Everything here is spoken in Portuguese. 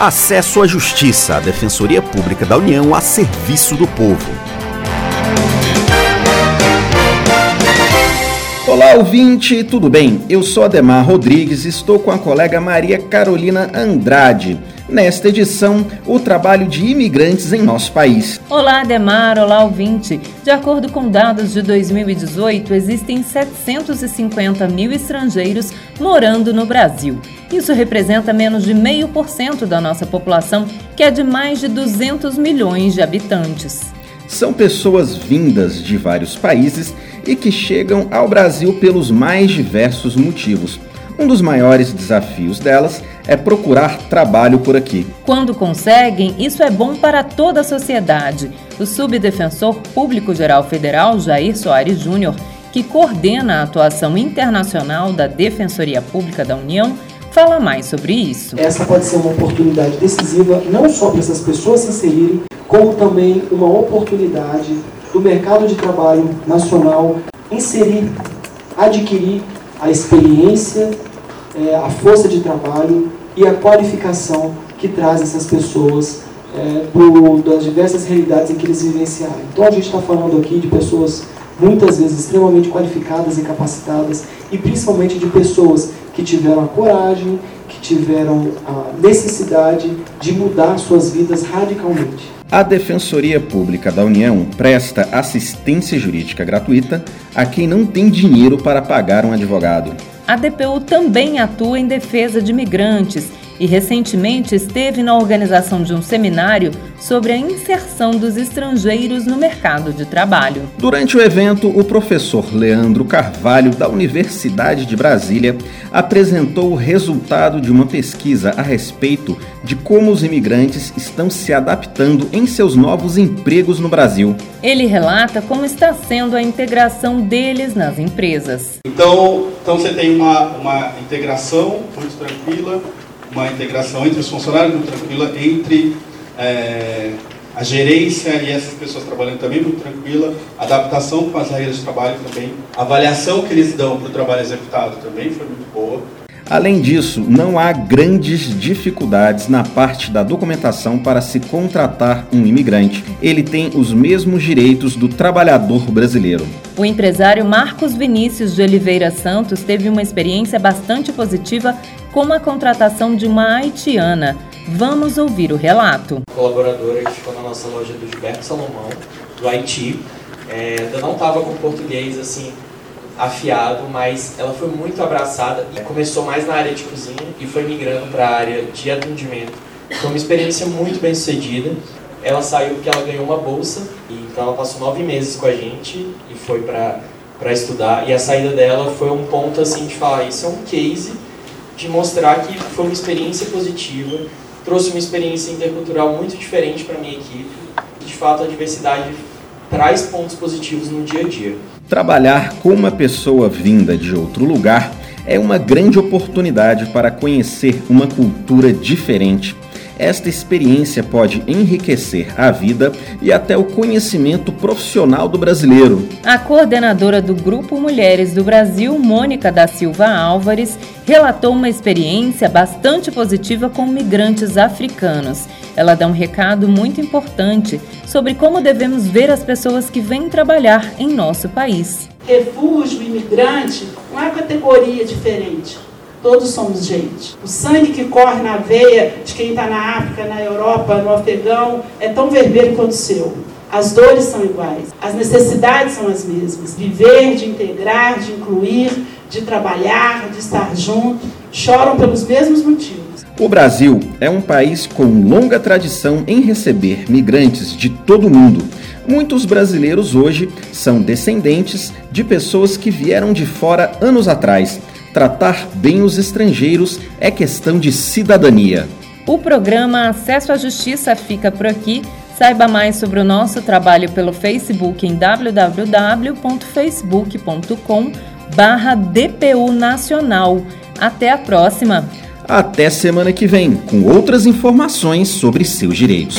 Acesso à Justiça, a Defensoria Pública da União a serviço do povo. Olá, ouvinte, tudo bem? Eu sou Ademar Rodrigues e estou com a colega Maria Carolina Andrade. Nesta edição, o trabalho de imigrantes em nosso país. Olá, Ademar, olá, ouvinte. De acordo com dados de 2018, existem 750 mil estrangeiros morando no Brasil. Isso representa menos de meio por cento da nossa população, que é de mais de 200 milhões de habitantes. São pessoas vindas de vários países e que chegam ao Brasil pelos mais diversos motivos. Um dos maiores desafios delas é procurar trabalho por aqui. Quando conseguem, isso é bom para toda a sociedade. O subdefensor público-geral federal, Jair Soares Júnior, que coordena a atuação internacional da Defensoria Pública da União, fala mais sobre isso. Essa pode ser uma oportunidade decisiva, não só para essas pessoas se inserirem, como também uma oportunidade do mercado de trabalho nacional inserir, adquirir a experiência, é, a força de trabalho e a qualificação que traz essas pessoas pro, das diversas realidades em que eles vivenciaram. Então a gente está falando aqui de pessoas muitas vezes extremamente qualificadas e capacitadas e principalmente de pessoas que tiveram a coragem, que tiveram a necessidade de mudar suas vidas radicalmente. A Defensoria Pública da União presta assistência jurídica gratuita a quem não tem dinheiro para pagar um advogado. A DPU também atua em defesa de migrantes e recentemente esteve na organização de um seminário sobre a inserção dos estrangeiros no mercado de trabalho. Durante o evento, o professor Leandro Carvalho, da Universidade de Brasília, apresentou o resultado de uma pesquisa a respeito de como os imigrantes estão se adaptando em seus novos empregos no Brasil. Ele relata como está sendo a integração deles nas empresas. Então, então você tem uma, uma integração muito tranquila uma integração entre os funcionários muito tranquila, entre é, a gerência e essas pessoas trabalhando também muito tranquila, adaptação com as regras de trabalho também, avaliação que eles dão para o trabalho executado também foi muito boa. Além disso, não há grandes dificuldades na parte da documentação para se contratar um imigrante. Ele tem os mesmos direitos do trabalhador brasileiro. O empresário Marcos Vinícius de Oliveira Santos teve uma experiência bastante positiva com a contratação de uma haitiana. Vamos ouvir o relato. Colaboradora que ficou na nossa loja do Gilberto Salomão, do Haiti. É, ainda não estava com português assim afiado, mas ela foi muito abraçada. Começou mais na área de cozinha e foi migrando para a área de atendimento. Foi uma experiência muito bem sucedida. Ela saiu porque ela ganhou uma bolsa, e então ela passou nove meses com a gente e foi para estudar. E a saída dela foi um ponto assim de falar: isso é um case de mostrar que foi uma experiência positiva, trouxe uma experiência intercultural muito diferente para minha equipe. De fato, a diversidade traz pontos positivos no dia a dia. Trabalhar com uma pessoa vinda de outro lugar é uma grande oportunidade para conhecer uma cultura diferente esta experiência pode enriquecer a vida e até o conhecimento profissional do brasileiro. A coordenadora do Grupo Mulheres do Brasil, Mônica da Silva Álvares, relatou uma experiência bastante positiva com migrantes africanos. Ela dá um recado muito importante sobre como devemos ver as pessoas que vêm trabalhar em nosso país. Refúgio, imigrante, não é categoria diferente Todos somos gente. O sangue que corre na veia de quem está na África, na Europa, no Afegão, é tão vermelho quanto o seu. As dores são iguais, as necessidades são as mesmas. Viver, de integrar, de incluir, de trabalhar, de estar junto, choram pelos mesmos motivos. O Brasil é um país com longa tradição em receber migrantes de todo o mundo. Muitos brasileiros hoje são descendentes de pessoas que vieram de fora anos atrás Tratar bem os estrangeiros é questão de cidadania. O programa Acesso à Justiça fica por aqui. Saiba mais sobre o nosso trabalho pelo Facebook em www.facebook.com DPU Nacional. Até a próxima! Até semana que vem, com outras informações sobre seus direitos.